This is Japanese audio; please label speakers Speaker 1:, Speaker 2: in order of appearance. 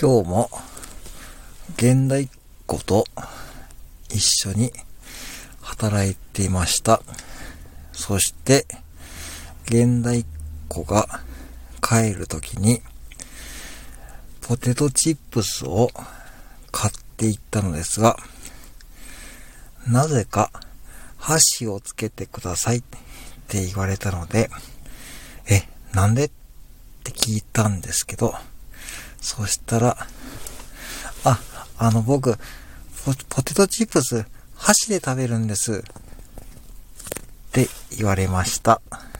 Speaker 1: 今日も現代っ子と一緒に働いていました。そして、現代っ子が帰るときに、ポテトチップスを買っていったのですが、なぜか箸をつけてくださいって言われたので、え、なんで？って聞いたんですけど、そしたら、あ、あの僕、ポポテトチップス箸で食べるんです。って言われました。